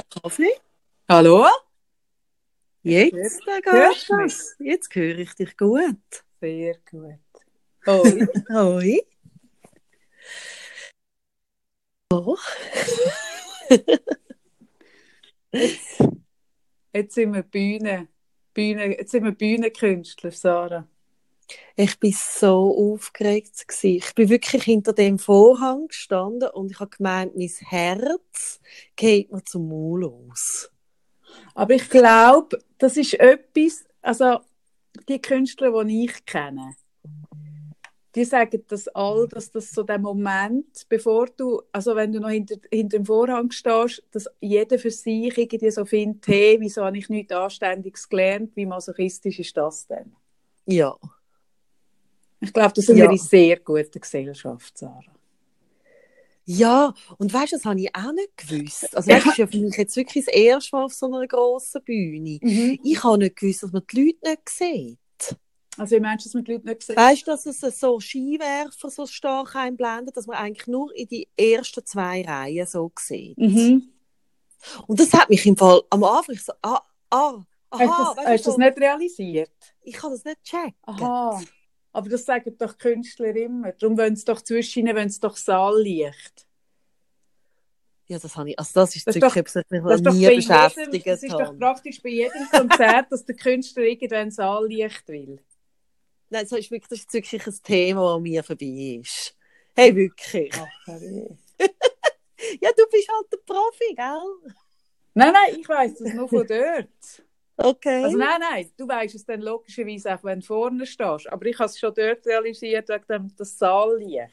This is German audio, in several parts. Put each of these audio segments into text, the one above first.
Kaffee. Hallo? Jetzt Hörst du das. Jetzt höre ich dich gut. Sehr gut. Hoi. Hoi. Oh, Jetzt, jetzt sind wir Bühne. Bühne. Jetzt sind wir Bühnenkünstler, Sarah. Ich bin so aufgeregt. Gewesen. Ich bin wirklich hinter dem Vorhang gestanden und ich habe gemeint, mein Herz geht mir zum Maul aus. Aber ich glaube, das ist etwas, also die Künstler, die ich kenne, die sagen das all, dass das so der Moment, bevor du, also wenn du noch hinter, hinter dem Vorhang stehst, dass jeder für sich irgendwie so findet, hey, wieso habe ich nichts Anständiges gelernt, wie masochistisch ist das denn? Ja. Ich glaube, da sind Ja. wir in sehr guter Gesellschaft, Sarah. Ja, und weißt du, das habe ich auch nicht gewusst. Also, das ist ja für mich jetzt wirklich das erste Mal auf so einer grossen Bühne. Ich habe nicht gewusst, dass man die Leute nicht sieht. Also, wie meinst du, dass man die Leute nicht sehen? Weißt du, dass es so Skiwerfer so stark einblendet, dass man eigentlich nur in die ersten zwei Reihen so sieht? Mhm. Und das hat mich im Fall am Anfang so, ah, ah, aha, Hast du das, weißt hast so, das nicht realisiert? ich kann das nicht checken. Aha. Aber das sagen doch Künstler immer. Darum wollen sie doch zwischen ihnen, wollen sie doch Saallicht. Ja, das habe ich, also das ist Das doch- etwas, was mich Das nie bei jedem, beschäftigt das ist doch praktisch bei jedem Konzert, dass der Künstler irgendwann Saallicht will. Nein, das ist wirklich, das ist wirklich ein Thema, das an mir vorbei ist. Hey, wirklich. Ja, du bist halt der Profi, gell? Nein, nein, ich weiss das nur von dort. Okay. Also nein, nein, du weißt es dann logischerweise auch, wenn du vorne stehst. Aber ich habe es schon dort realisiert, wegen dem das Saallicht.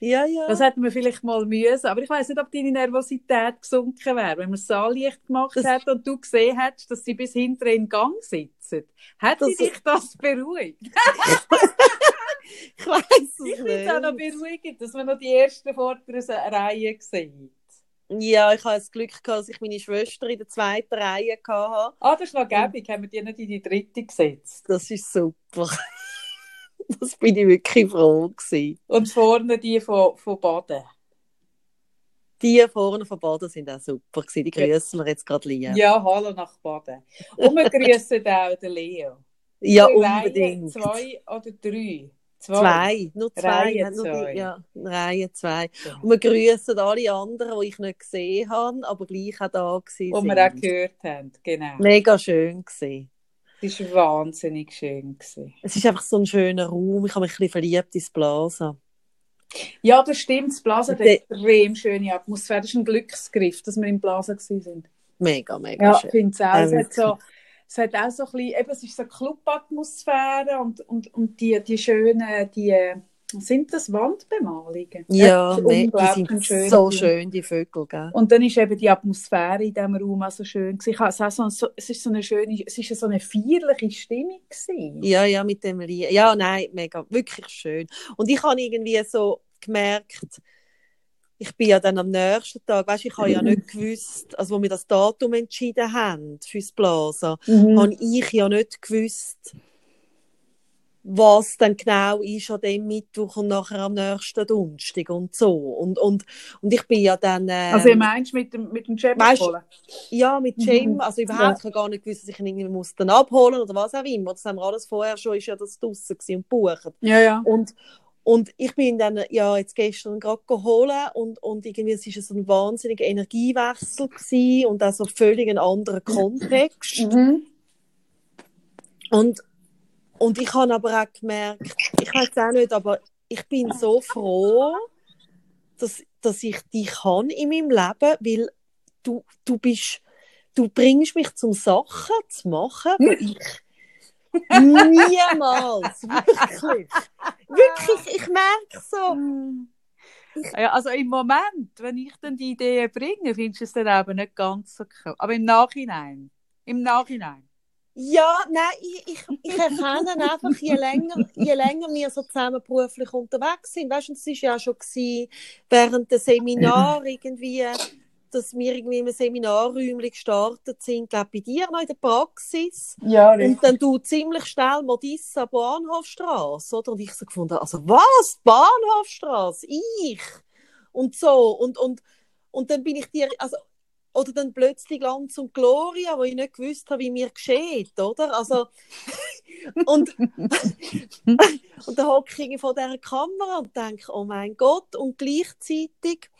ja, ja. Das hätten wir vielleicht mal müssen. Aber ich weiß nicht, ob deine Nervosität gesunken wäre, wenn man das Saallicht gemacht Das- hätte und du gesehen hättest, dass sie bis hinten in Gang sitzen. Hätte Das- dich das beruhigt? ich weiß es Ich finde es auch noch nicht. beruhigend, dass man noch die ersten vorderen Reihen sieht. Ja, ich habe das Glück gehabt, dass ich meine Schwester in der zweiten Reihe hatte. Ah, das ist noch gäbig. Haben wir die nicht in die dritte gesetzt? Das ist super. Das bin ich wirklich froh gewesen. Und vorne die von, von Baden. Die vorne von Baden sind auch super gewesen. Die grüßen wir jetzt gerade lieb. Ja, hallo nach Baden. Und wir grüßen auch den Leo. Ja, Reihe unbedingt. Zwei oder drei? Zwei, nur zwei. Reihe nur zwei. Die, ja, Reihe zwei. Ja. Und wir grüßen alle anderen, die ich nicht gesehen habe, aber gleich auch da Wo sind. wir auch gehört haben. Genau. Mega schön gewesen. Das war wahnsinnig schön. Gewesen. Es ist einfach so ein schöner Raum. Ich habe mich ein bisschen verliebt ins Blasen. Ja, das stimmt. Das Blasen hat Der- extrem schöne Atmosphäre. Das ist ein Glücksgriff, dass wir im Blasen waren. Mega, mega Ja, schön. ich finde es auch. Es, hat auch so ein bisschen, eben, es ist so Clubatmosphäre und, und, und die, die schönen, die, sind das Wandbemalungen? Ja, Das me- die sind schön. so schön, die Vögel, gell? Und dann ist eben die Atmosphäre in diesem Raum auch so schön. Ich es, auch so, so, es ist so eine schöne, es ist so eine feierliche Stimmung gewesen. Ja, ja, mit dem Lied. Ja, nein, mega, wirklich schön. Und ich habe irgendwie so gemerkt, ich bin ja dann am nächsten Tag, weißt, ich habe ja nicht gewusst, also wo wir das Datum entschieden haben fürs Blasen, Mhm. habe ich ja nicht gewusst, was dann genau ist an dem Mittwoch und nachher am nächsten Donnerstag und so. Und, und, und ich bin ja dann... ähm, Also, ihr meinst mit dem, mit dem Jam Weißt-? Ja, mit Jim, Mhm. also überhaupt, ich habe gar nicht gewusst, dass ich ihn irgendwie muss dann abholen oder was auch immer. Das haben wir alles vorher schon, ist ja das draussen und buchen. Ja, ja. Und, und ich bin dann ja jetzt gestern gerade geholt und, und irgendwie es ist so ein wahnsinniger Energiewechsel gewesen und auch so völlig ein anderer Kontext. Mhm. Und, und ich habe aber auch gemerkt, ich weiß auch nicht, aber ich bin so froh, dass, dass ich dich kann in meinem Leben, weil du, du bist, du bringst mich zum Sachen zu machen, wo ich niemals, wirklich, wirklich, ich merke so, Ja, also im Moment, wenn ich dann die Idee bringe, findest du es dann eben nicht ganz so cool. Aber im Nachhinein. Im Nachhinein. Ja, nein, ich, ich, ich erkenne einfach, je länger, je länger wir so zusammen beruflich unterwegs sind, weißt du, es war ja schon gewesen, während der Seminar irgendwie, dass wir irgendwie im Seminarräumchen gestartet sind, glaube bei dir noch in der Praxis. Ja, Und dann du ziemlich schnell Modissa Bahnhofstrasse, oder? Und ich so gefunden, also was? Bahnhofstrasse? Ich? Und so. Und, und, und dann bin ich dir, also oder dann plötzlich Glanz und Gloria, wo ich nicht gewusst habe, wie mir geschieht, oder? Also, und, und dann hocke ich vor dieser Kamera und denke, oh mein Gott, und gleichzeitig,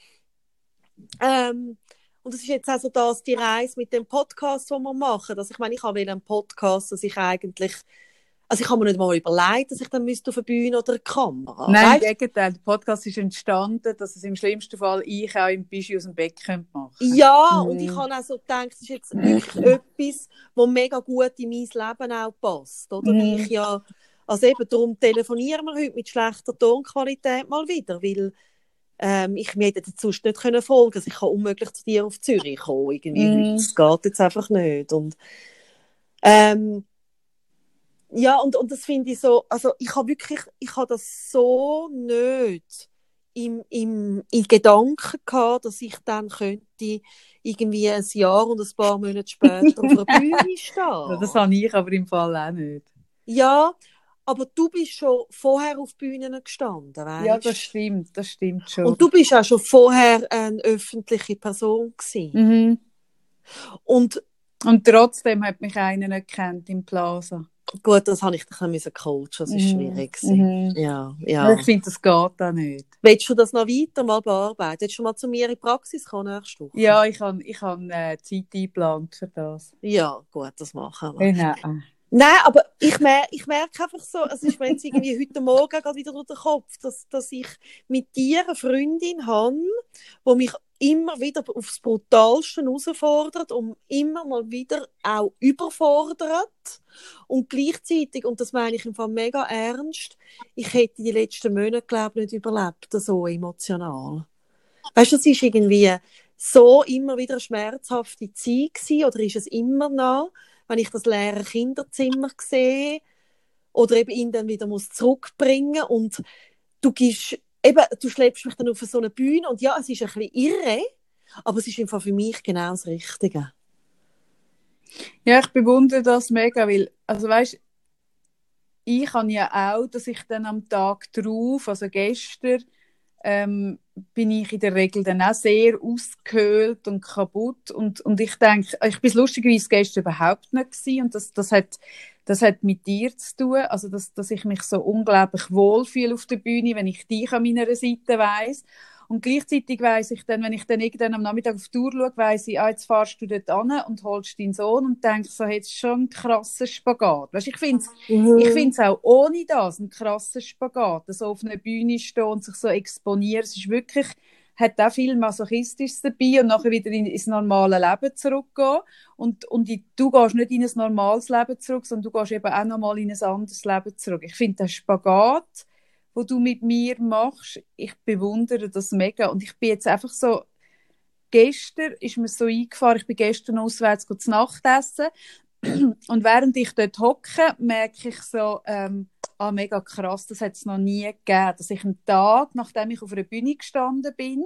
ähm, und es ist jetzt also das, die Reise mit dem Podcast, den wir machen. Also ich meine, ich habe einen Podcast, dass ich eigentlich also ich habe mir nicht mal überlegt, dass ich dann müsste auf eine Bühne oder eine Kamera. Nein, weißt? im Gegenteil. Der Podcast ist entstanden, dass es im schlimmsten Fall ich auch im Bischi aus dem Bett machen könnte. Ja, mhm. und ich habe auch so gedacht, das ist jetzt wirklich etwas, was mega gut in mein Leben auch passt. Oder? Mhm. ich ja, also eben, darum telefonieren wir heute mit schlechter Tonqualität mal wieder, weil ähm, ich mir hätte sonst nicht können folgen also ich kann unmöglich zu dir auf Zürich kommen. Irgendwie. Mhm. Das geht jetzt einfach nicht. Und, ähm, ja, und, und das finde ich so, also ich habe wirklich, ich habe das so nicht im, im, in Gedanken gehabt, dass ich dann könnte irgendwie ein Jahr und ein paar Monate später auf einer Bühne stehen. Das habe ich aber im Fall auch nicht. Ja, aber du bist schon vorher auf Bühnen gestanden, weißt? Ja, das stimmt, das stimmt schon. Und du bist auch schon vorher eine öffentliche Person gewesen. Mhm. Und, und trotzdem hat mich einer nicht kennt im Plaza. Gut, das habe ich dann müssen coachen, das war mhm. schwierig. Mhm. Ja, ja. Ich finde, das geht auch nicht. Willst du das noch weiter mal bearbeiten? Willst du mal zu mir in die Praxis kommen nächste Woche? Ja, ich habe ich hab, äh, Zeit eingeplant für das. Ja, gut, das machen wir. Genau. Nein, aber ich, mer ich merke einfach so, es ist mir jetzt irgendwie heute Morgen gerade wieder durch den Kopf, dass, dass ich mit dir eine Freundin habe, die mich immer wieder aufs Brutalste herausfordert und immer mal wieder auch überfordert. Und gleichzeitig, und das meine ich im Fall mega ernst, ich hätte die letzten Monate, glaube ich, nicht überlebt, so emotional. Weißt du, das ist irgendwie so immer wieder eine schmerzhafte Zeit gewesen, oder ist es immer noch, wenn ich das leere Kinderzimmer sehe, oder eben ihn dann wieder muss zurückbringen und du gibst eben, du schleppst mich dann auf so eine Bühne und ja, es ist ein bisschen irre, aber es ist einfach für mich genau das Richtige. Ja, ich bewundere das mega, weil, also weißt, ich habe ja auch, dass ich dann am Tag drauf, also gestern, ähm, bin ich in der Regel dann auch sehr ausgehöhlt und kaputt. Und, und ich denke, ich bin lustigerweise gestern überhaupt nicht gewesen und das, das hat das hat mit dir zu tun, also dass, dass ich mich so unglaublich wohlfühle auf der Bühne, wenn ich dich an meiner Seite weiß. Und gleichzeitig weiß ich dann, wenn ich dann irgendwann am Nachmittag auf die Tour schaue, weiss ich, ah, jetzt fahrst du dort an und holst deinen Sohn und denkst so, jetzt schon ein krasser Spagat. Weißt, ich finde es mhm. ich find's auch ohne das ein krasser Spagat, so auf einer Bühne stehen und sich so exponieren. Es ist wirklich, hat auch viel Masochistisches dabei und nachher wieder in, ins normale Leben zurückgehen. Und, und du gehst nicht in ein normales Leben zurück, sondern du gehst eben auch nochmal in ein anderes Leben zurück. Ich finde, der Spagat, wo du mit mir machst, ich bewundere das mega. Und ich bin jetzt einfach so, gestern ist mir so eingefahren, ich bin gestern auswärts zu Nacht essen und während ich dort hocke, merke ich so, ähm, ah, mega krass, das hat es noch nie gegeben, dass ich einen Tag, nachdem ich auf einer Bühne gestanden bin,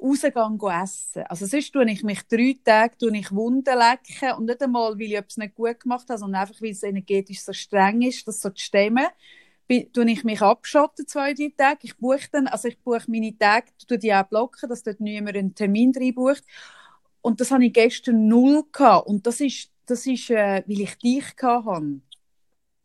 rausgehe essen. Also sonst tue ich mich drei Tage tue ich Wunden lecken und nicht einmal, weil ich etwas nicht gut gemacht habe, sondern einfach, weil es energetisch so streng ist, das so zu stemmen, tue ich mich abschotten zwei, drei Tage. Ich buche dann, also ich buche meine Tage, tue die auch blocken, dass dort niemand einen Termin reinbucht. Und das habe ich gestern null gehabt. Und das ist, das ist, äh, weil ich dich gehabt habe.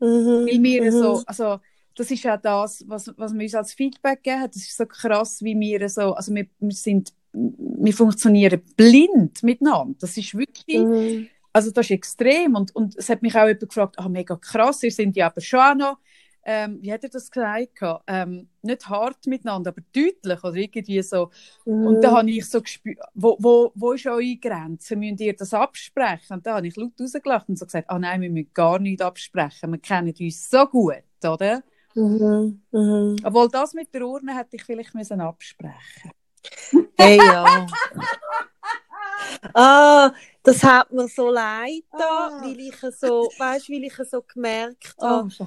Mhm. Weil wir mhm. so, also, das ist auch das, was, was wir uns als Feedback geben Das ist so krass, wie wir so, also wir, wir sind, wir funktionieren blind miteinander. Das ist wirklich, mhm. also das ist extrem. Und, und es hat mich auch jemand gefragt, ah, mega krass, ihr sind ja aber schon auch noch ähm, wie hat er das gesagt? Ähm, nicht hart miteinander, aber deutlich oder irgendwie so. Mm. Und da habe ich so gespürt, wo, wo, wo ist eure Grenze? Müsst ihr das absprechen? Und da habe ich laut rausgelacht und so gesagt, ah nein, wir müssen gar nichts absprechen. Wir kennen uns so gut, oder? Mhm. Mhm. Obwohl das mit der Urne hätte ich vielleicht müssen absprechen. Hey ja. ah, das hat mir so leid da, ah. weil ich so, weißt, weil ich so gemerkt oh, habe, oh,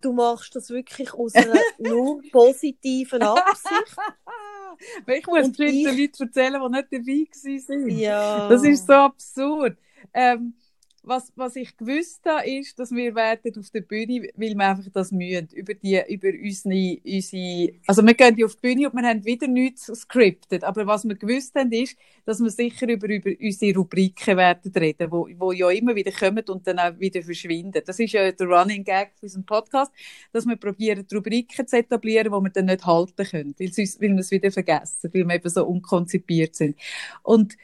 du machst das wirklich aus einer nur positiven Absicht. ich muss und den Leuten erzählen, die nicht dabei waren. Ja. Das ist so absurd. Ähm, was, was ich gewusst habe, ist, dass wir werden auf der Bühne, weil wir einfach das mühen, über die, über unsere, unsere, also wir gehen auf die Bühne und wir haben wieder nichts scripted, aber was wir gewusst haben, ist, dass wir sicher über, über unsere Rubriken werden reden, wo, wo ja immer wieder kommen und dann auch wieder verschwinden. Das ist ja der Running Gag für unseren Podcast, dass wir probieren, Rubriken zu etablieren, die wir dann nicht halten können, weil, sonst, weil wir es wieder vergessen, weil wir eben so unkonzipiert sind. Und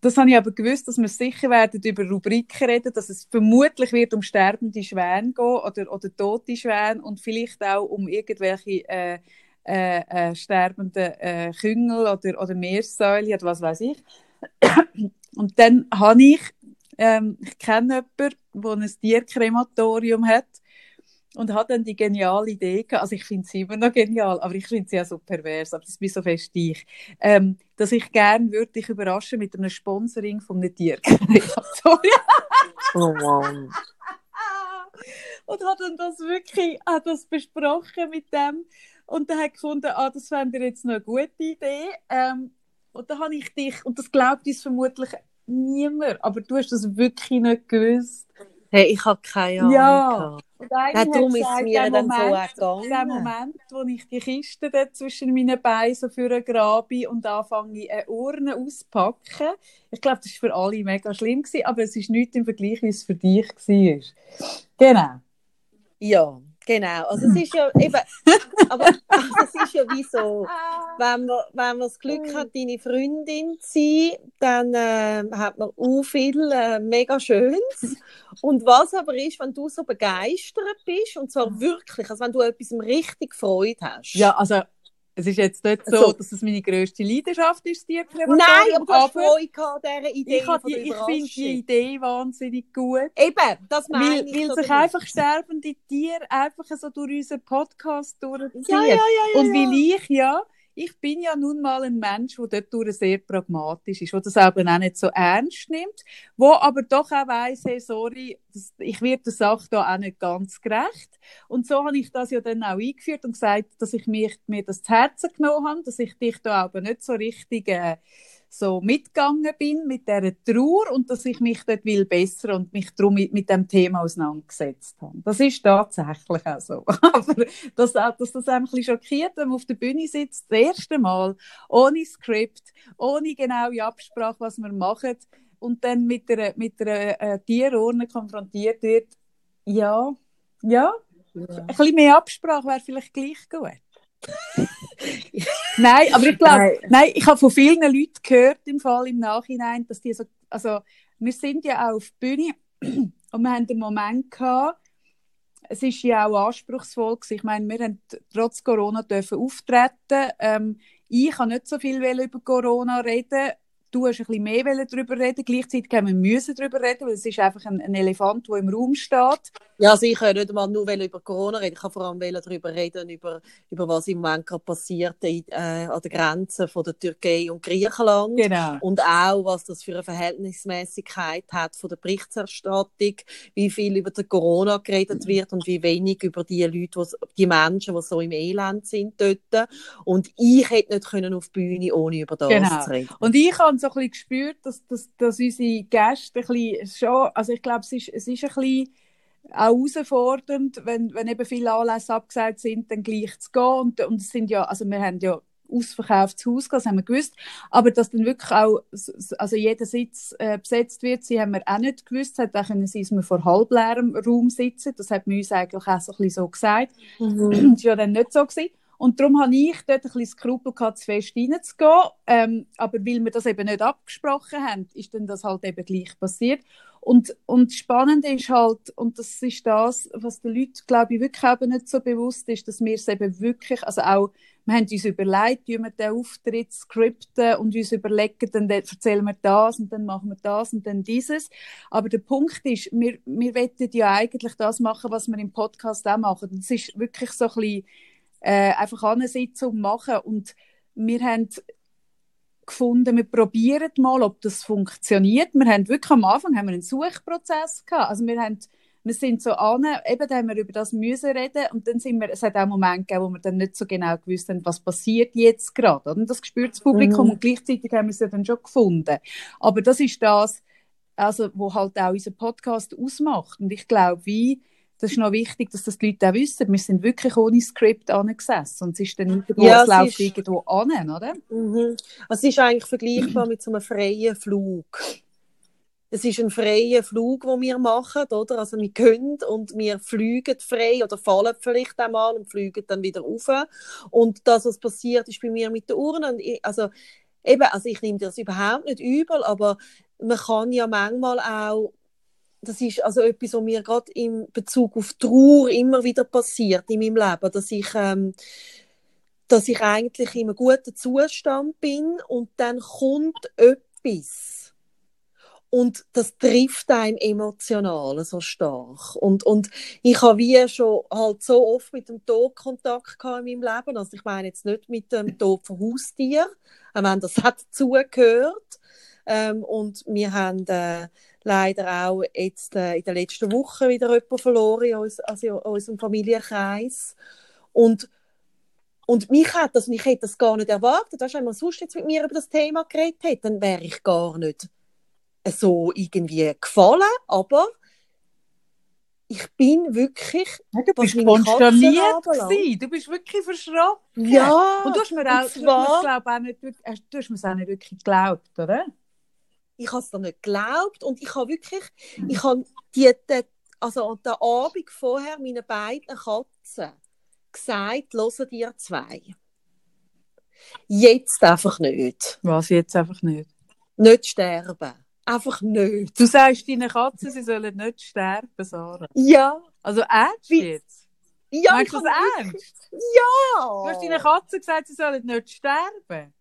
das habe ich aber gewusst, dass wir sicher werden über Rubriken reden, dass es vermutlich wird um sterbende Schwäne gehen oder, oder tote Schwäne und vielleicht auch um irgendwelche äh, äh, äh, sterbende äh, Küngel oder, oder Meersäule oder was weiß ich. Und dann habe ich, ähm, ich kenne jemanden, der ein Tierkrematorium hat und hat dann die geniale Idee gehabt, also ich finde sie immer noch genial, aber ich finde sie auch so pervers, aber das bin so fest ich, ähm, dass ich gerne würde dich überraschen mit einem Sponsoring von einem Tierkreatorium. oh wow. und hat dann das wirklich, hat das besprochen mit dem und dann hat gefunden, ah, das fände ich jetzt noch eine gute Idee. Ähm, und dann habe ich dich, und das glaubt uns vermutlich niemand, aber du hast das wirklich nicht gewusst. Hey, ich habe keine Ahnung. Ja. Und ja, darum ist es mir dann Moment, so gegangen. Der Moment, wo ich die Kiste dort zwischen meinen Beinen so für grabe und anfange, eine Urne auszupacken. Ich glaube, das war für alle mega schlimm, gewesen, aber es ist nichts im Vergleich, wie es für dich war. Genau. Ja. Genau, also es ist ja eben, aber also es ist ja wie so, wenn man, wenn man das Glück hat, deine Freundin zu sein, dann äh, hat man auch viel äh, mega Schönes. Und was aber ist, wenn du so begeistert bist, und zwar wirklich, also wenn du etwas richtig Freude hast. Ja, also es ist jetzt nicht so, so. dass es meine grösste Leidenschaft ist, die Krematorium. Nein, aber du hast Freude gehabt dieser Idee Ich, die, ich finde die Idee wahnsinnig gut. Eben, das meine weil, ich. Weil sich einfach sterbende Tiere einfach so durch unseren Podcast durchziehen. Ja, ja, ja, ja, Und weil ich ja ich bin ja nun mal ein Mensch, der dort sehr pragmatisch ist, der das aber auch nicht so ernst nimmt, wo aber doch auch weiss, hey, sorry, ich werde der Sache da auch nicht ganz gerecht. Und so habe ich das ja dann auch eingeführt und gesagt, dass ich mich, mir das zu Herzen genommen habe, dass ich dich da aber nicht so richtig äh, so mitgegangen bin mit dieser Trauer und dass ich mich dort will besser und mich darum mit, mit dem Thema auseinandergesetzt habe. Das ist tatsächlich auch so. Aber dass, dass das einem ein bisschen schockiert, wenn man auf der Bühne sitzt, das erste Mal, ohne Skript, ohne genaue Absprache, was wir machen, und dann mit einer, mit einer äh, Tierurne konfrontiert wird, ja, ja, ja. ein bisschen mehr Absprache wäre vielleicht gleich gut. nein, aber ich glaube, nein. nein. ich habe von vielen Leuten gehört im Fall im Nachhinein, dass die so, also wir sind ja auch auf der Bühne und wir haben den Moment gehabt, es ist ja auch anspruchsvoll gewesen. Ich meine, wir haben trotz Corona dürfen auftreten. Ähm, ich kann nicht so viel über Corona reden du hast ein bisschen mehr darüber reden Gleichzeitig haben wir müssen darüber reden, weil es ist einfach ein, ein Elefant, der im Raum steht. Ja, ich kann nicht mal nur über Corona reden, ich kann vor allem darüber reden, über, über was im Moment gerade passiert in, äh, an der Grenze von der Türkei und Griechenland. Genau. Und auch, was das für eine Verhältnismäßigkeit hat von der Berichterstattung, wie viel über die Corona geredet wird und wie wenig über die Leute, die Menschen, die so im Elend sind dort. Und ich hätte nicht können auf die Bühne, ohne über das genau. zu reden. Und ich habe so ein bisschen gespürt, dass, dass, dass unsere Gäste ein bisschen schon, also ich glaube, es ist, es ist ein bisschen auch herausfordernd, wenn, wenn eben viele Anlässe abgesagt sind, dann gleich zu gehen. Und, und es sind ja, also wir haben ja ausverkauftes Haus das haben wir gewusst. Aber dass dann wirklich auch, also jeder Sitz äh, besetzt wird, sie haben wir auch nicht gewusst. Es hätte auch können sein, dass wir vor halbleerem Raum sitzen. Das hat man uns eigentlich auch so ein bisschen so gesagt. Mhm. das war ja dann nicht so gewesen. Und darum habe ich dort ein bisschen Skrupel gehabt, zu fest reinzugehen. Ähm, aber weil wir das eben nicht abgesprochen haben, ist dann das halt eben gleich passiert. Und, und spannend ist halt, und das ist das, was den Leuten, glaube ich, wirklich eben nicht so bewusst ist, dass wir es eben wirklich, also auch, wir haben uns überlegt, wie wir den Auftritt skripten und uns überlegen, dann erzählen wir das und dann machen wir das und dann dieses. Aber der Punkt ist, wir, wir wollen ja eigentlich das machen, was wir im Podcast auch machen. Und es ist wirklich so ein bisschen, äh, einfach an eine Sitzung machen und wir haben gefunden, wir probieren mal, ob das funktioniert. Wir haben wirklich am Anfang haben wir einen Suchprozess gehabt. Also wir haben, wir sind so an, eben da haben wir über das müssen reden und dann sind wir, es hat auch Momente gegeben, wo wir dann nicht so genau gewusst haben, was passiert jetzt gerade. Und das gespürt das Publikum mhm. und gleichzeitig haben wir es dann schon gefunden. Aber das ist das, also wo halt auch unser Podcast ausmacht. Und ich glaube, wie das ist noch wichtig, dass das die Leute auch wissen. Wir sind wirklich ohne Skript angesessen und es ist dann irgendwo, Ja, es läuft ist- irgendwo an, oder? Mhm. Also es ist eigentlich vergleichbar mit so einem freien Flug. Es ist ein freier Flug, den wir machen, oder? Also wir können und wir fliegen frei oder fallen vielleicht einmal und fliegen dann wieder rauf. Und das, was passiert, ist bei mir mit der Urne. Und ich, also eben, also ich nehme das überhaupt nicht übel, aber man kann ja manchmal auch das ist also etwas, was mir gerade im Bezug auf Trauer immer wieder passiert in meinem Leben, dass ich ähm, dass ich eigentlich in einem guten Zustand bin und dann kommt etwas. Und das trifft einem emotional so stark. Und, und ich habe wie schon halt so oft mit dem Tod Kontakt gehabt in meinem Leben. Also ich meine jetzt nicht mit dem Tod von Haustier, auch wenn das hat dazugehört. Ähm, und wir haben äh, leider auch jetzt äh, in der letzten Woche wieder jemanden verloren in, uns, also in unserem Familienkreis. Und und mich hat das, und ich hätte das gar nicht erwartet. Weißt, du, wenn man sonst jetzt mit mir über das Thema geredet hätte, dann wäre ich gar nicht so irgendwie gefallen. Aber ich bin wirklich, Ja, du bist konsterniert gewesen. Du bist wirklich verschrocken. ja, Und du hast mir auch, du zwar- hast, glaub, auch nicht, du hast mir auch nicht wirklich geglaubt, oder? Ich habe es dann nicht geglaubt und ich habe wirklich, ich habe die, die, also an der Abend vorher meinen beiden Katzen gesagt, hören dir zwei. Jetzt einfach nicht. Was jetzt einfach nicht. Nicht sterben. Einfach nicht. Du sagst deinen Katzen, sie sollen nicht sterben, Sarah. Ja. Also ernst Wie- jetzt? Ja, Meinst du das ernst? Ja. Du hast deinen Katzen gesagt, sie sollen nicht sterben.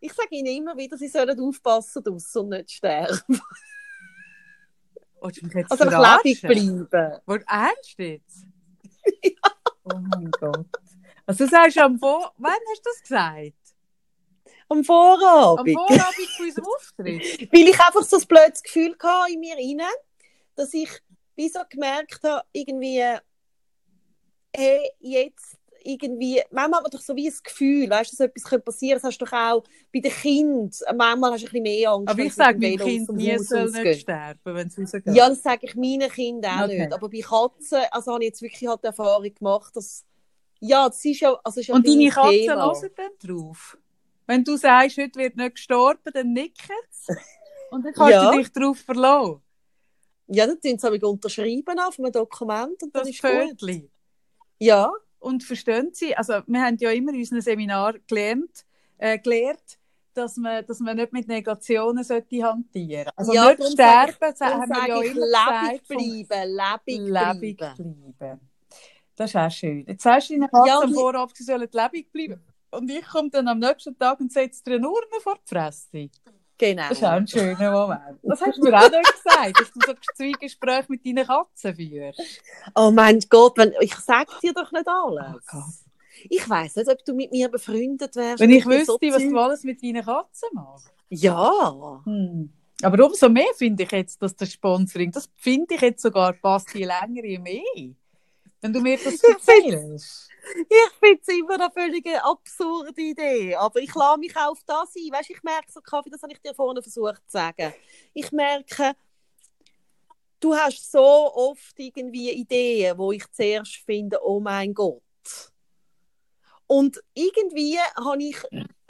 Ich sage ihnen immer wieder, sie sollen aufpassen draussen und nicht sterben. Jetzt Also lebendig bleiben. Wo- Ernst jetzt? Oh mein Gott. Also du sagst am Vor... Wann hast du das gesagt? Am Am Vorabend. Vorabend von unserem Auftritt? Weil ich einfach so ein blödes Gefühl hatte in mir rein, dass ich wie so gemerkt habe, irgendwie, hey, jetzt irgendwie, manchmal hat man doch so wie ein Gefühl, weißt du, dass etwas könnte passieren, das hast du doch auch bei den Kindern, manchmal hast du ein bisschen mehr Angst. Aber ich sage meinem aus Kind nie, soll nicht sterben, wenn es rausgeht. Ja, das sage ich meinen Kindern auch Okay. nicht. Aber bei Katzen, also habe ich jetzt wirklich halt die Erfahrung gemacht, dass, ja, das ist ja, also ist ja Und deine Katzen hören dann drauf? Wenn du sagst, heute wird nicht gestorben, dann nicken sie. Und dann kannst Ja. du dich darauf verlassen. Ja, dann tun sie aber unterschreiben auf einem Dokument und dann Das ist gut. Vögel. Ja, Und verstehen Sie, also wir haben ja immer in unserem Seminar gelernt, äh, gelernt dass man, dass man nicht mit Negationen sollte hantieren Also Ja, nicht sterben, sage haben wir ja immer lebendig bleiben, lebendig bleiben. Das ist auch schön. Jetzt sagst du Katzen Ja, am Vorabend, sie sollen lebendig bleiben. Und ich komme dann am nächsten Tag und setze dir eine Urne vor die Fresse. Genau. Das ist auch ein schöner Moment. Das hast du mir auch nicht gesagt, dass du so Zweigespräche mit deinen Katzen führst. Oh mein Gott, wenn, ich sage dir doch nicht alles. Oh ich weiß nicht, ob du mit mir befreundet wärst. Wenn ich wüsste, so was du alles mit deinen Katzen machst. Ja. Hm. Aber umso mehr finde ich jetzt, dass das Sponsoring, das finde ich jetzt sogar passt je länger, je mehr. Wenn du mir das erzählst. Ich finde es immer eine völlig absurde Idee. Aber ich lasse mich auch auf das ein. Weißt, ich merke so, Kaffee, das habe ich dir vorhin versucht zu sagen. Ich merke, du hast so oft irgendwie Ideen, wo ich zuerst finde, oh mein Gott. Und irgendwie habe ich,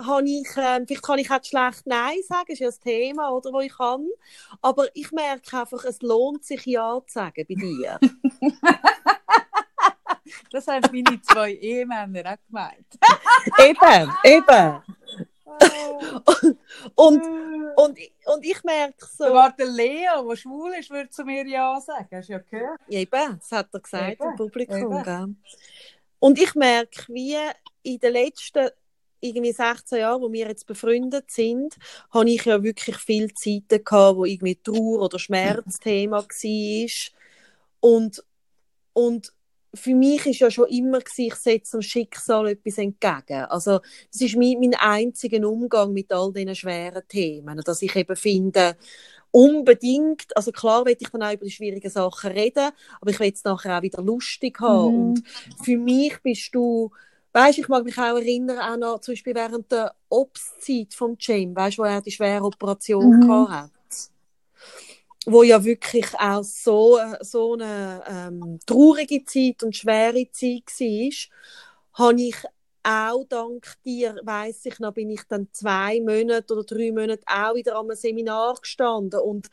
habe ich ähm, vielleicht kann ich auch schlecht Nein sagen, ist ja das Thema, oder, wo ich kann. Aber ich merke einfach, es lohnt sich Ja zu sagen bei dir. Das haben meine zwei Ehemänner auch gemeint. eben, eben. Und, und und, und ich merke so, Sogar der Leo, der schwul ist, würde zu mir Ja sagen. Hast du ja gehört? eben, das hat er gesagt Eben, im Publikum. Gell? Und ich merke, wie in den letzten irgendwie 16 Jahren, wo wir jetzt befreundet sind, habe ich ja wirklich viele Zeiten gehabt, wo irgendwie Trauer oder Schmerzthema war. Und, und für mich ist ja schon immer gewesen, ich setze dem Schicksal etwas entgegen. Also, das ist mein, mein einziger Umgang mit all diesen schweren Themen, dass ich eben finde, unbedingt, also klar will ich dann auch über die schwierigen Sachen reden, aber ich will es nachher auch wieder lustig haben. Mhm. Und für mich bist du, weißt, ich mag mich auch erinnern, auch noch zum Beispiel während der Obstzeit vom Jim, weißt, wo er die schwere Operation Mhm. gehabt hat. Wo ja wirklich auch so, so eine ähm, traurige Zeit und schwere Zeit war, habe ich auch dank dir, weiß ich noch, bin ich dann zwei Monate oder drei Monate auch wieder am Seminar gestanden und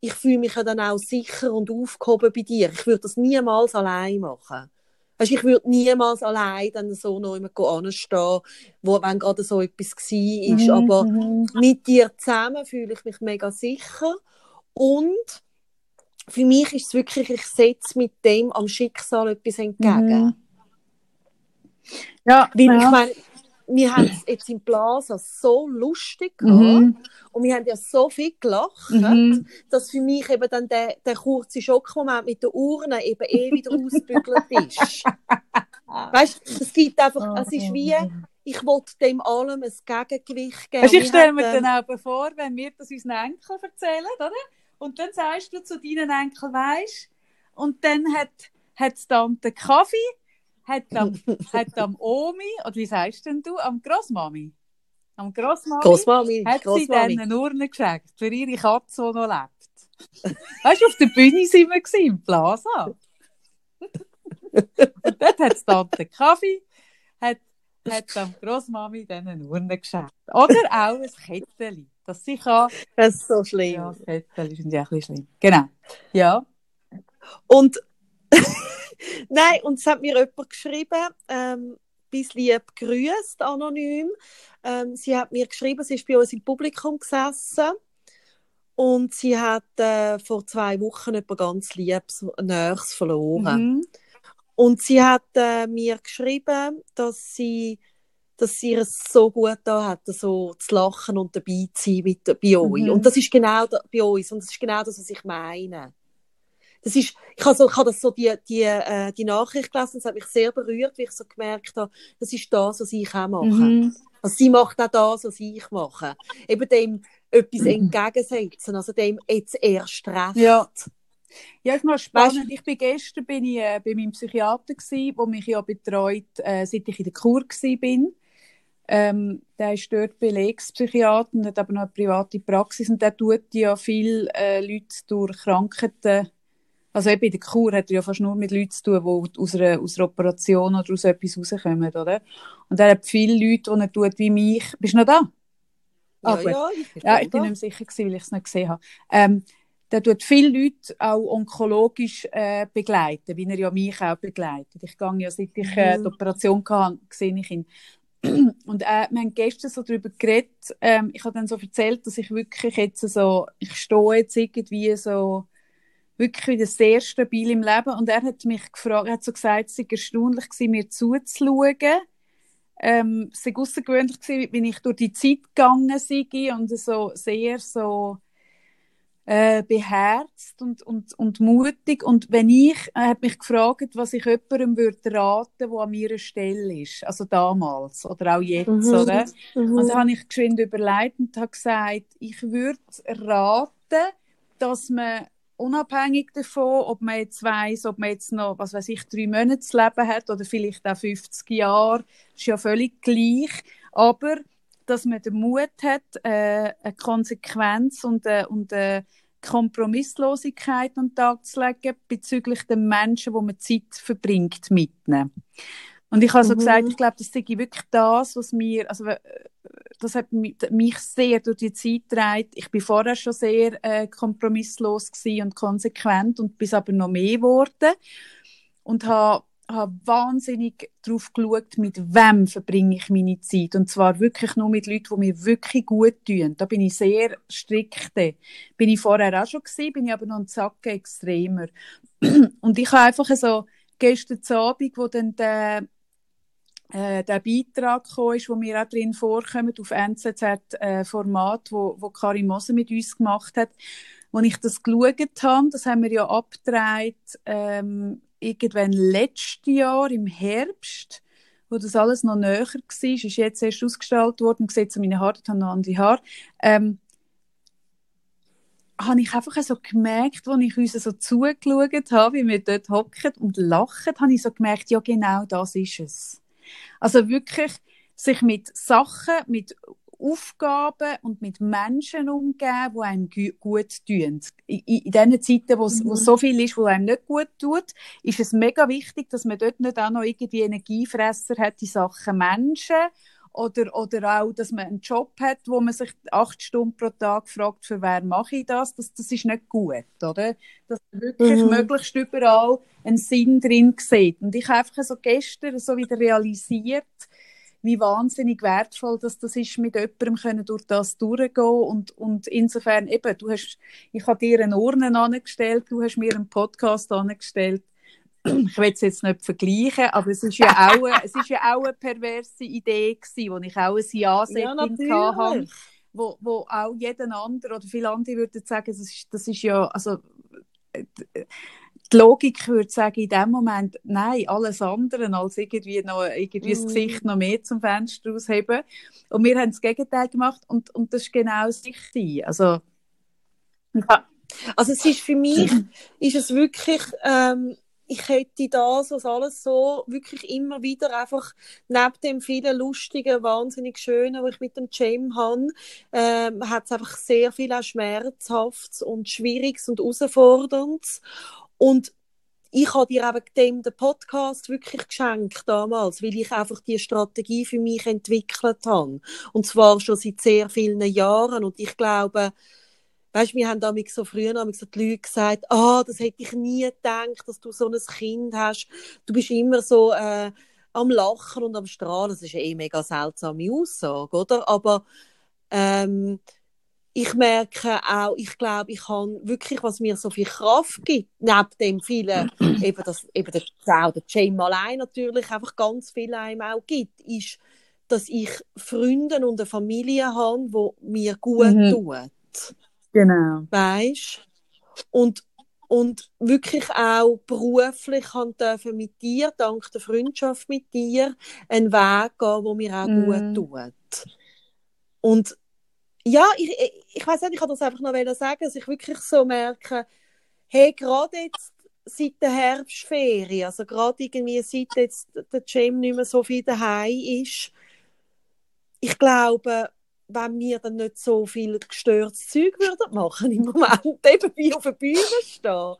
ich fühle mich ja dann auch sicher und aufgehoben bei dir. Ich würde das niemals allein machen. Weißt, ich würde niemals allein dann so noch immer anstehen, wo, wenn gerade so etwas war. Mhm. Aber mhm. mit dir zusammen fühle ich mich mega sicher. Und für mich ist es wirklich, ich setze mit dem am Schicksal etwas entgegen. Mhm. Ja, Weil ja. ich meine, wir haben es jetzt im Plaza so lustig gehabt mhm. und wir haben ja so viel gelacht, mhm. dass für mich eben dann der, der kurze Schockmoment mit der Urne eben eh wieder ausbügelt ist. weißt du, es gibt einfach, es ist wie, ich wollte dem allem ein Gegengewicht geben. Also ich stelle mir dann auch vor, wenn wir das unseren Enkeln erzählen, oder? Und dann sagst du zu deinen Enkeln, weisst und dann hat, hat Tante Kaffee hat am, hat am Omi, oder wie sagst denn du, am Grossmami? Am Grossmami, Grossmami hat Grossmami. sie dann eine Urne geschenkt für ihre Katze, die noch lebt. weißt du, auf der Bühne sind wir im Plaza. Und dort hat es Tante Kaffee, hat, hat am Grossmami dann eine Urne geschenkt. Oder auch ein Kettchen, das sie kann. Das ist so schlimm. Ja, sind ja ein bisschen schlimm. Genau. Ja. Und Nein, und es hat mir jemand geschrieben, ähm, bis lieb grüßt, anonym. Ähm, sie hat mir geschrieben, sie ist bei uns im Publikum gesessen und sie hat äh, vor zwei Wochen jemand ganz liebes Nächstes verloren. Mhm. Und sie hat äh, mir geschrieben, dass sie dass sie es so gut da hat, so zu lachen und dabei zu sein mit, bei euch. Mhm. Und das ist genau da, bei uns. Und das ist genau das, was ich meine das ist, ich habe so, ich habe das so die, die, äh, die Nachricht gelesen, das hat mich sehr berührt, wie ich so gemerkt habe, das ist das, was ich auch mache. Mhm. Also sie macht auch das, was ich mache. Eben dem etwas entgegensetzen, also dem jetzt erst recht. Ja. Ja, ist mal spannend. Weißt, ich bin gestern bin ich, äh, bei meinem Psychiater gsi, der mich ja betreut, äh, seit ich in der Kur gsi bin. Ähm, der ist dort Belegspsychiater und hat aber noch eine private Praxis und der tut ja viele äh, Leute durch Krankheiten also eben in der Kur hat er ja fast nur mit Leuten zu tun, die aus einer, aus einer Operation oder aus etwas rauskommen, oder? Und er hat viele Leute, die er tut wie mich. Bist du noch da? Ah, ja, ja, ich bin, ja, ich bin nicht mehr sicher gewesen, weil ich es nicht gesehen habe. Ähm, der tut viele Leute auch onkologisch äh, begleiten, wie er ja mich auch begleitet. Ich gehe ja, seit ich äh, die Operation hatte, sehe ich ihn. Und äh, wir haben gestern so darüber geredet, ähm, ich habe dann so erzählt, dass ich wirklich jetzt so, ich stehe jetzt irgendwie so wirklich wieder sehr stabil im Leben. Und er hat mich gefragt, er hat so gesagt, es sei erstaunlich gewesen, mir zuzuschauen. Ähm, es sei außergewöhnlich gewesen, wenn ich durch die Zeit gegangen sei und so sehr so äh, beherzt und, und, und mutig. Und wenn ich, er hat mich gefragt, was ich jemandem würde raten, der an meiner Stelle ist. Also damals oder auch jetzt, mhm. oder? Mhm. Da habe ich geschwind überlegt und habe gesagt, ich würde raten, dass man unabhängig davon, ob man jetzt weiss, ob man jetzt noch, was weiß ich, drei Monate zu leben hat oder vielleicht auch 50 Jahre, ist ja völlig gleich. Aber, dass man den Mut hat, äh, eine Konsequenz und, äh, und äh, Kompromisslosigkeit an den Tag zu legen bezüglich den Menschen, wo man Zeit verbringt mit ihnen. Und ich habe so mhm. gesagt, ich glaube, das ist wirklich das, was mir, also äh, das hat mich sehr durch die Zeit getragen. Ich bin vorher schon sehr äh, kompromisslos und konsequent und bis aber noch mehr geworden und habe habe wahnsinnig darauf geschaut, mit wem verbringe ich meine Zeit. Und zwar wirklich nur mit Leuten, die mir wirklich gut tun. Da bin ich sehr strikt. Bin ich vorher auch schon gewesen, bin ich aber noch ein Zacken extremer. Und ich habe einfach so, gestern Abend, wo dann der äh, der Beitrag ist, wo wir auch drin vorkommen, auf NZZ-Format, äh, wo, wo Karin Moser mit uns gemacht hat. Als ich das geschaut habe, das haben wir ja abgedreht, ähm, irgendwann letztes Jahr im Herbst, wo das alles noch näher war, ist jetzt erst ausgestrahlt worden, sieht so meine Haare, ich habe noch andere Haare, ähm, habe ich einfach so gemerkt, als ich uns so zugeschaut habe, wie wir dort hocken und lachen, habe ich so gemerkt, ja genau das ist es. Also wirklich sich mit Sachen, mit Aufgaben und mit Menschen umgehen, die einem gut tun. In, in diesen Zeiten, wo es mhm. so viel ist, wo einem nicht gut tut, ist es mega wichtig, dass man dort nicht auch noch irgendwie Energiefresser hat, die Sachen Menschen oder, oder auch, dass man einen Job hat, wo man sich acht Stunden pro Tag fragt, für wer mache ich das, das, das ist nicht gut, oder? Dass man wirklich mhm. möglichst überall einen Sinn drin sieht. Und ich habe einfach so gestern so wieder realisiert, wie wahnsinnig wertvoll dass das ist, mit jemandem können durch das durchgehen. Und, und insofern eben, du hast, ich habe dir einen Urnen angestellt, du hast mir einen Podcast angestellt, ich will es jetzt nicht vergleichen, aber es ist ja auch, eine, es ist ja auch eine perverse Idee gewesen, wo ich auch ein Ja-Setting ja, hatte, wo, wo auch jeden anderen oder viele andere würden sagen, das ist, das ist ja, also, die Logik würde sagen, in dem Moment, nein, alles andere als irgendwie noch, irgendwie mm. das Gesicht noch mehr zum Fenster ausheben. Und wir haben das Gegenteil gemacht und, und das ist genau das Richtige. Also, ja. also es ist für mich, ist es wirklich, ähm, ich hätte das, was alles so wirklich immer wieder einfach neben dem vielen lustigen, wahnsinnig schönen, was ich mit dem Jam habe, ähm, hat es einfach sehr viel auch Schmerzhaftes und Schwieriges und Herausforderndes. Und ich habe dir eben dem den Podcast wirklich geschenkt damals, weil ich einfach die Strategie für mich entwickelt habe. Und zwar schon seit sehr vielen Jahren. Und ich glaube, weißt, wir haben damals so früher damals so die Leute gesagt, ah, oh, das hätte ich nie gedacht, dass du so ein Kind hast. Du bist immer so äh, am Lachen und am Strahlen. Das ist eh mega seltsame Aussage, oder? Aber ähm, ich merke auch, ich glaube, ich habe wirklich, was mir so viel Kraft gibt, neben dem vielen, eben, das, eben der, auch der Jam allein natürlich einfach ganz viel einem auch gibt, ist, dass ich Freunde und eine Familie habe, die mir gut mhm. tut. Genau. Weißt und und wirklich auch beruflich dürfen mit dir, dank der Freundschaft mit dir, einen Weg gehen, der mir auch mm. gut mhm. tut. Und ja, ich, ich, ich weiß nicht, ich kann das einfach noch sagen, dass ich wirklich so merke, hey, gerade jetzt seit der Herbstferie, also gerade irgendwie seit jetzt der Jam nicht mehr so viel daheim ist, ich glaube, wenn wir dann nicht so viel gestörtes Zeug würden machen im Moment, eben wie auf der Bühne stehen,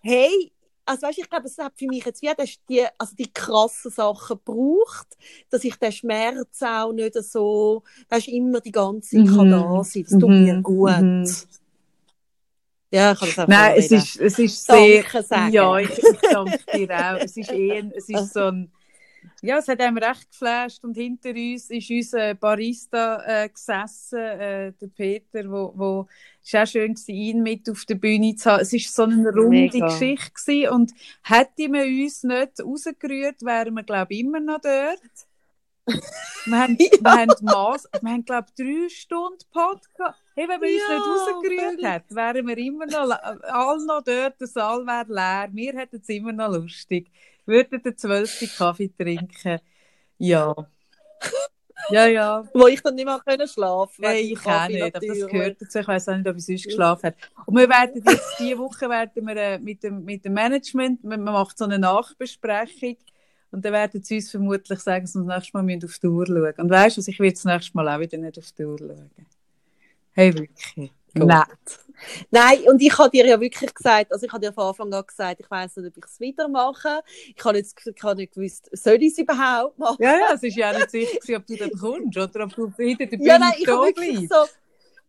hey, also weißt, ich glaube, es hat für mich jetzt wie die, also die krassen Sachen gebraucht, dass ich den Schmerz auch nicht so, weißt, immer die ganze Zeit mhm. da sein. Das tut mir mhm. gut. Mhm. Ja, ich kann das einfach Nein, es ist, es ist sehr, sagen. ja, ich, ich danke dir auch. Es ist eh, es ist so ein, ja, es hat einem recht geflasht und hinter uns ist unser Barista äh, gesessen, äh, der Peter, wo, wo es auch schön war, ihn mit auf der Bühne zu haben. Es war so eine runde Mega. Geschichte gewesen und hätte man uns nicht rausgerührt, wären wir, glaube ich, immer noch dort. wir haben, ja. wir haben, Mass, wir haben glaube ich, drei Stunden Podcast. Hey, wenn man ja, uns nicht rausgerührt hätte, wären wir immer noch, alle noch dort, der Saal wäre leer. Wir hätten es immer noch lustig würde den zwölften Kaffee trinken. Ja. Ja, ja. Wo ich dann nicht mehr können schlafen konnte. ich auch nicht, aber das gehört dazu. Ich weiß auch nicht, ob ich sonst geschlafen habe. Und wir werden jetzt diese Woche werden wir, äh, mit, dem, mit dem Management, man macht so eine Nachbesprechung und dann werden sie uns vermutlich sagen, dass wir das nächste Mal auf die Uhr schauen. Und weißt du, ich will das nächste Mal auch wieder nicht auf die Uhr schauen. Hey, wirklich. Nett. Nein, und ich habe dir ja wirklich gesagt, also ich habe dir von Anfang an gesagt, ich weiß nicht, ob ich es wieder mache. Ich habe jetzt ich habe nicht gewusst, soll ich es überhaupt machen? Ja, ja, es ist ja auch nicht sicher, ob du da kommst oder ob du hinter der Bühne ja, nein, ich habe wirklich so,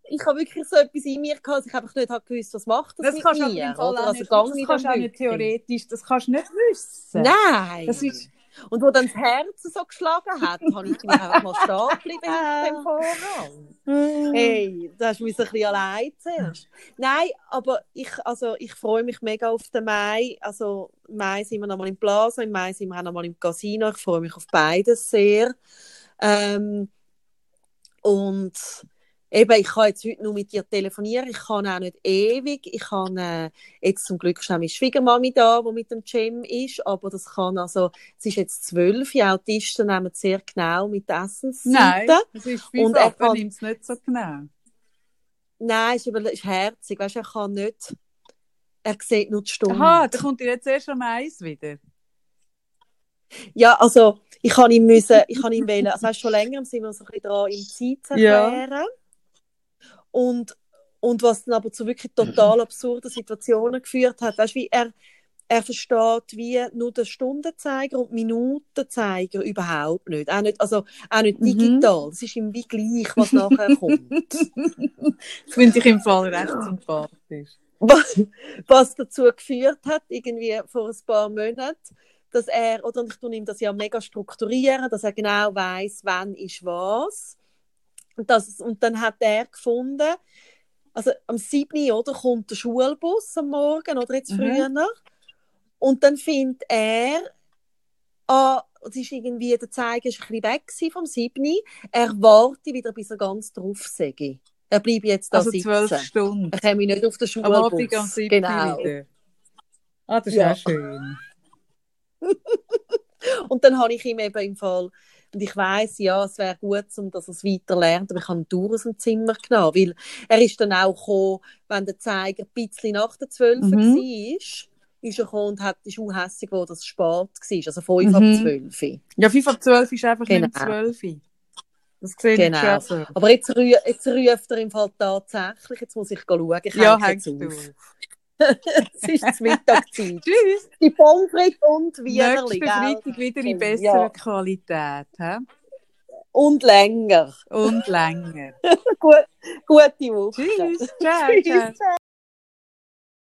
ich habe wirklich so etwas in mir gehabt, dass ich einfach nicht gewusst, was macht das, das mit kannst mir. Oder? Also, das kannst du auch nicht theoretisch, das kannst du nicht wissen. Nein. Das ist, und wo dann das Herz so geschlagen hat, habe ich mich einfach mal stehen geblieben hinter dem Vorhang. Mm. Hey, da hast du mich ein bisschen allein zuerst. Nein, aber ich, also, ich freue mich mega auf den Mai. Also, im Mai sind wir nochmal im Plaza, im Mai sind wir auch nochmal im Casino. Ich freue mich auf beides sehr. Ähm, und Eben, ich kann jetzt heute nur mit dir telefonieren. Ich kann auch nicht ewig. Ich kann äh, jetzt zum Glück schon meine Schwiegermami da, die mit dem Cem ist. Aber das kann also, es ist jetzt zwölf. Die Autisten nehmen sehr genau mit Essenszeiten. Nein, es ist fünf, und er kann, nimmt es nicht so genau. Nein, es ist, ist herzig. Weißt, er kann nicht, er sieht nur die Stunde. Aha, da kommt jetzt erst am Eis wieder. Ja, also ich kann ihm müssen, ich kann ihm wählen, also weißt, schon länger sind wir so ein bisschen dran, ihm Zeit zu erklären. Ja. Und, und was dann aber zu wirklich total absurden Situationen geführt hat, weißt, wie er, er versteht wie nur den Stundenzeiger und Minutenzeiger überhaupt nicht. Auch nicht, also auch nicht mhm. digital. Es ist ihm wie gleich, was nachher kommt. das finde ich im Fall recht sympathisch. Was, was dazu geführt hat, irgendwie vor ein paar Monaten, dass er, oder ich tue ihm das ja mega strukturieren, dass er genau weiß, wann ist was. Und, das, und dann hat er gefunden, also am 7. oder kommt der Schulbus am Morgen oder jetzt mhm. früher. Mhm. Und dann findet er, ah, es ist irgendwie, der Zeiger ist ein bisschen weg vom 7. Er wartet wieder, bis er ganz drauf sage. Er bleibt jetzt da also sitzen. Also zwölf Stunden. Er komme nicht auf den Schulbus. Am Abend am 7. Genau. Wieder. Ah, das ist ja schön. und dann habe ich ihm eben im Fall, und ich weiß ja, es wäre gut, um dass er es weiter lernt, aber ich habe ihn durch aus dem Zimmer genommen, weil er ist dann auch gekommen, wenn der Zeiger ein bisschen nach der 12 mhm. war, ist er gekommen und hat, ist auch hässlich wo das spät war, also 5 mhm. ab 12. Ja, 5 ab 12 ist einfach genau. nicht 12. Das sehe genau. ich so. Aber jetzt, rü jetzt ruft er im Fall tatsächlich, jetzt muss ich schauen, ich ja, hängst auf. Du. es ist das Mittagszeit. Tschüss. Die Pommes und Wienerli. Nächsten Freitag wieder in besserer ja. Qualität. He? Und länger. Und länger. Gut, gute Woche. Tschüss. Ciao, Tschüss. Ciao.